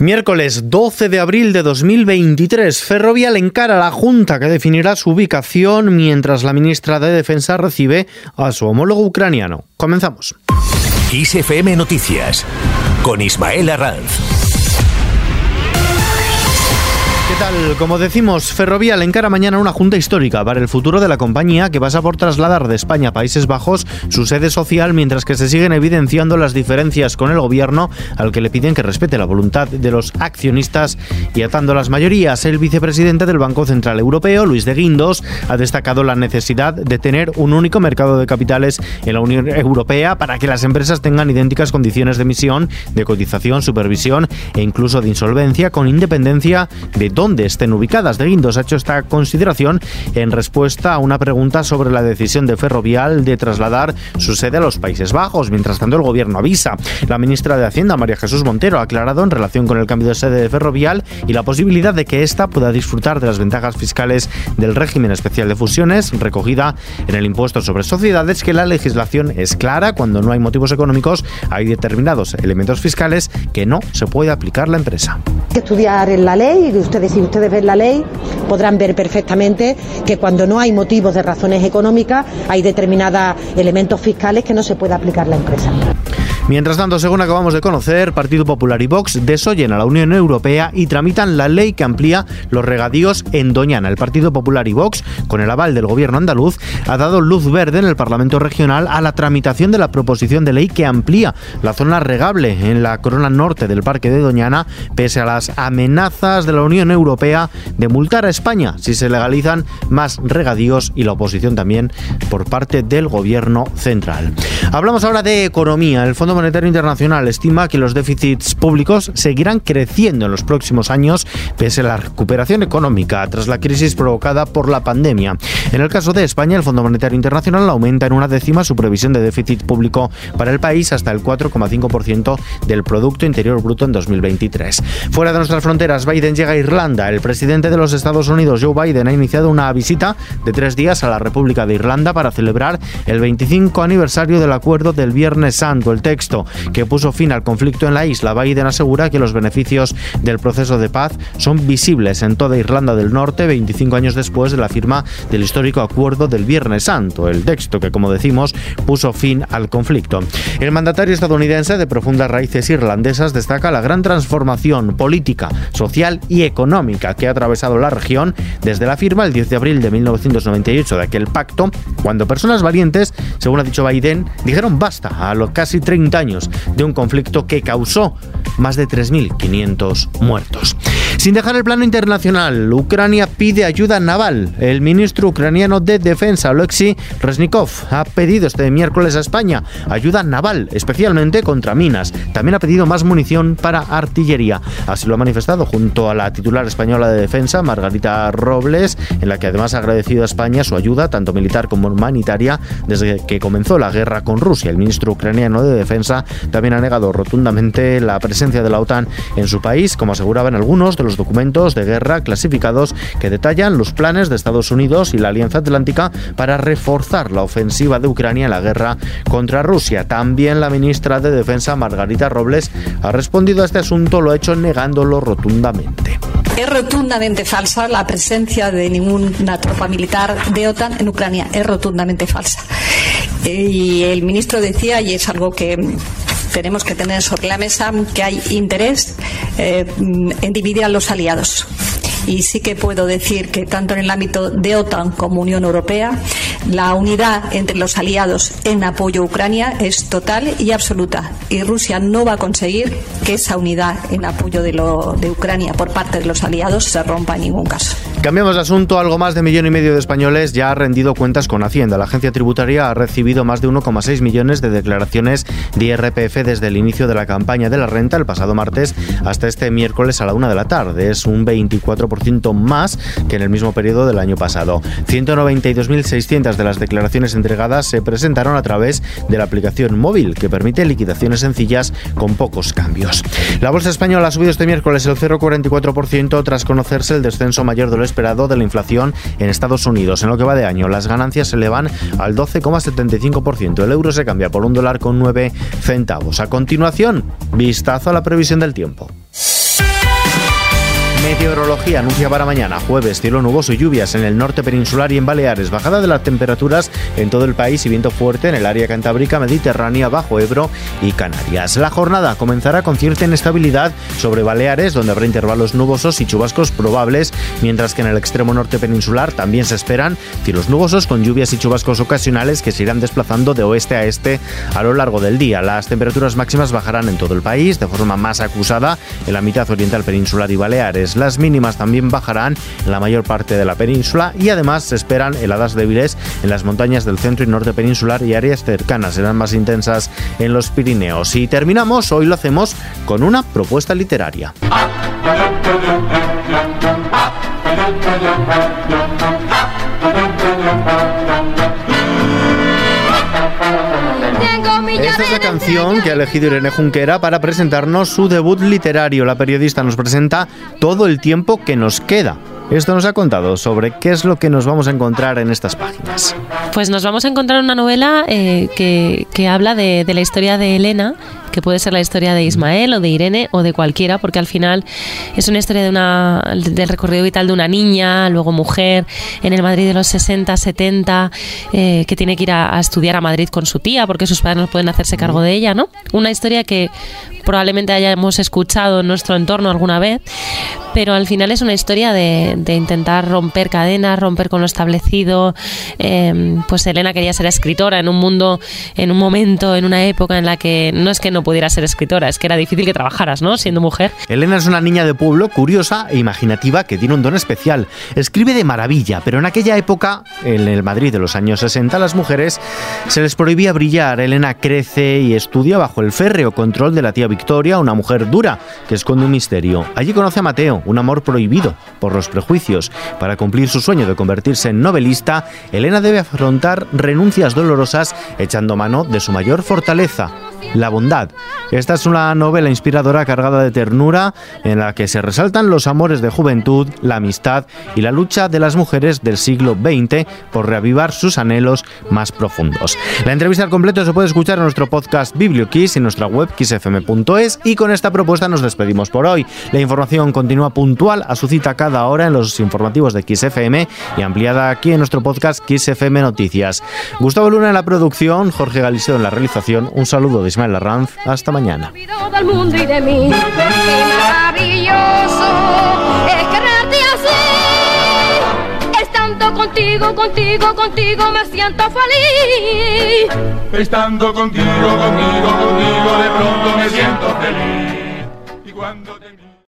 Miércoles 12 de abril de 2023, Ferrovial encara la Junta que definirá su ubicación mientras la ministra de Defensa recibe a su homólogo ucraniano. Comenzamos. ISFM Noticias con Ismael Arranz. Tal? Como decimos, Ferrovial encara mañana una junta histórica para el futuro de la compañía que pasa por trasladar de España a Países Bajos su sede social mientras que se siguen evidenciando las diferencias con el gobierno al que le piden que respete la voluntad de los accionistas y atando las mayorías. El vicepresidente del Banco Central Europeo, Luis de Guindos, ha destacado la necesidad de tener un único mercado de capitales en la Unión Europea para que las empresas tengan idénticas condiciones de emisión, de cotización, supervisión e incluso de insolvencia con independencia de dónde dónde estén ubicadas. De Guindos ha hecho esta consideración en respuesta a una pregunta sobre la decisión de Ferrovial de trasladar su sede a los Países Bajos. Mientras tanto, el gobierno avisa. La ministra de Hacienda, María Jesús Montero, ha aclarado en relación con el cambio de sede de Ferrovial y la posibilidad de que ésta pueda disfrutar de las ventajas fiscales del régimen especial de fusiones recogida en el impuesto sobre sociedades, que la legislación es clara. Cuando no hay motivos económicos, hay determinados elementos fiscales que no se puede aplicar la empresa. Estudiar en la ley, ustedes si ustedes ven la ley, podrán ver perfectamente que cuando no hay motivos de razones económicas, hay determinados elementos fiscales que no se puede aplicar la empresa. Mientras tanto, según acabamos de conocer, Partido Popular y Vox desoyen a la Unión Europea y tramitan la ley que amplía los regadíos en Doñana. El Partido Popular y Vox, con el aval del gobierno andaluz, ha dado luz verde en el Parlamento Regional a la tramitación de la proposición de ley que amplía la zona regable en la corona norte del Parque de Doñana, pese a las amenazas de la Unión Europea de multar a España si se legalizan más regadíos y la oposición también por parte del gobierno central. Hablamos ahora de economía. El Fondo Monetario Internacional estima que los déficits públicos seguirán creciendo en los próximos años pese a la recuperación económica tras la crisis provocada por la pandemia. En el caso de España, el Fondo Monetario Internacional aumenta en una décima su previsión de déficit público para el país hasta el 4,5% del Producto Interior Bruto en 2023. Fuera de nuestras fronteras, Biden llega a Irlanda. El presidente de los Estados Unidos, Joe Biden, ha iniciado una visita de tres días a la República de Irlanda para celebrar el 25 aniversario del acuerdo del Viernes Santo. El texto que puso fin al conflicto en la isla. Biden asegura que los beneficios del proceso de paz son visibles en toda Irlanda del Norte 25 años después de la firma del histórico acuerdo del Viernes Santo, el texto que, como decimos, puso fin al conflicto. El mandatario estadounidense de profundas raíces irlandesas destaca la gran transformación política, social y económica que ha atravesado la región desde la firma el 10 de abril de 1998 de aquel pacto, cuando personas valientes, según ha dicho Biden, dijeron basta a los casi 30 años de un conflicto que causó más de 3.500 muertos. Sin dejar el plano internacional, Ucrania pide ayuda naval. El ministro ucraniano de Defensa, Oleksiy Reznikov, ha pedido este miércoles a España ayuda naval, especialmente contra minas. También ha pedido más munición para artillería. Así lo ha manifestado junto a la titular española de Defensa, Margarita Robles, en la que además ha agradecido a España su ayuda, tanto militar como humanitaria, desde que comenzó la guerra con Rusia. El ministro ucraniano de Defensa también ha negado rotundamente la presencia de la OTAN en su país, como aseguraban algunos de los documentos de guerra clasificados que detallan los planes de Estados Unidos y la Alianza Atlántica para reforzar la ofensiva de Ucrania en la guerra contra Rusia. También la ministra de Defensa, Margarita Robles, ha respondido a este asunto, lo ha hecho negándolo rotundamente. Es rotundamente falsa la presencia de ninguna tropa militar de OTAN en Ucrania. Es rotundamente falsa. Y el ministro decía, y es algo que tenemos que tener sobre la mesa que hay interés eh, en dividir a los aliados. Y sí que puedo decir que tanto en el ámbito de OTAN como Unión Europea, la unidad entre los aliados en apoyo a Ucrania es total y absoluta. Y Rusia no va a conseguir que esa unidad en apoyo de, lo, de Ucrania por parte de los aliados se rompa en ningún caso. Cambiamos de asunto. Algo más de millón y medio de españoles ya ha rendido cuentas con Hacienda. La agencia tributaria ha recibido más de 1,6 millones de declaraciones de IRPF desde el inicio de la campaña de la renta el pasado martes hasta este miércoles a la una de la tarde. Es un 24% más que en el mismo periodo del año pasado. 192.600 de las declaraciones entregadas se presentaron a través de la aplicación móvil que permite liquidaciones sencillas con pocos cambios. La bolsa española ha subido este miércoles el 0,44% tras conocerse el descenso mayor de los esperado de la inflación en Estados Unidos. En lo que va de año, las ganancias se elevan al 12,75%. El euro se cambia por un dólar con 9 centavos. A continuación, vistazo a la previsión del tiempo. Meteorología anuncia para mañana, jueves, cielo nuboso y lluvias en el norte peninsular y en Baleares. Bajada de las temperaturas en todo el país y viento fuerte en el área cantábrica, mediterránea, bajo Ebro y Canarias. La jornada comenzará con cierta inestabilidad sobre Baleares, donde habrá intervalos nubosos y chubascos probables, mientras que en el extremo norte peninsular también se esperan cielos nubosos con lluvias y chubascos ocasionales que se irán desplazando de oeste a este a lo largo del día. Las temperaturas máximas bajarán en todo el país de forma más acusada en la mitad oriental peninsular y Baleares. Las mínimas también bajarán en la mayor parte de la península y además se esperan heladas débiles en las montañas del centro y norte peninsular y áreas cercanas. Serán más intensas en los Pirineos. Y terminamos, hoy lo hacemos con una propuesta literaria. Esta es la canción que ha elegido Irene Junquera para presentarnos su debut literario. La periodista nos presenta todo el tiempo que nos queda. Esto nos ha contado sobre qué es lo que nos vamos a encontrar en estas páginas. Pues nos vamos a encontrar una novela eh, que, habla de, de la historia de Elena, que puede ser la historia de Ismael o de Irene o de cualquiera, porque al final es una historia de una, del recorrido vital de una niña, luego mujer, en el Madrid de los 60, 70, eh, que tiene que ir a, estudiar a Madrid con su tía porque sus padres no pueden hacerse cargo de ella, ¿no? Una historia que probablemente hayamos escuchado en nuestro entorno alguna vez, pero al final es una historia de, intentar romper cadenas, romper con lo establecido. Em, pues Elena quería ser escritora en un mundo, en un momento, en una época en la que no es que no pudiera ser escritora, es que era difícil que trabajaras, ¿no? Siendo mujer. Elena es una niña de pueblo curiosa e imaginativa que tiene un don especial. Escribe de maravilla, pero en aquella época, en el Madrid de los años 60, a las mujeres se les prohibía brillar. Elena crece y estudia bajo el férreo control de la tía Victoria, una mujer dura que esconde un misterio. Allí conoce a Mateo, un amor prohibido por los prejuicios. Para cumplir su sueño de convertirse en novelista, Elena debe afrontar renuncias dolorosas echando mano de su mayor fortaleza, la bondad. Esta es una novela inspiradora cargada de ternura en la que se resaltan los amores de juventud, la amistad y la lucha de las mujeres del siglo XX por reavivar sus anhelos más profundos. La entrevista al completo se puede escuchar en nuestro podcast BiblioKiss y en nuestra web kissfm.es y con esta propuesta nos despedimos por hoy. La información continúa puntual a su cita cada hora en los informativos de XFM y ampliada aquí en nuestro podcast XFM Noticias. Gustavo Luna en la producción, Jorge Galiseo en la realización. Un saludo de Ismael Arranz. Hasta mañana. contigo, contigo, contigo me siento feliz. Estando contigo, contigo, contigo de pronto me siento feliz. Y cuando te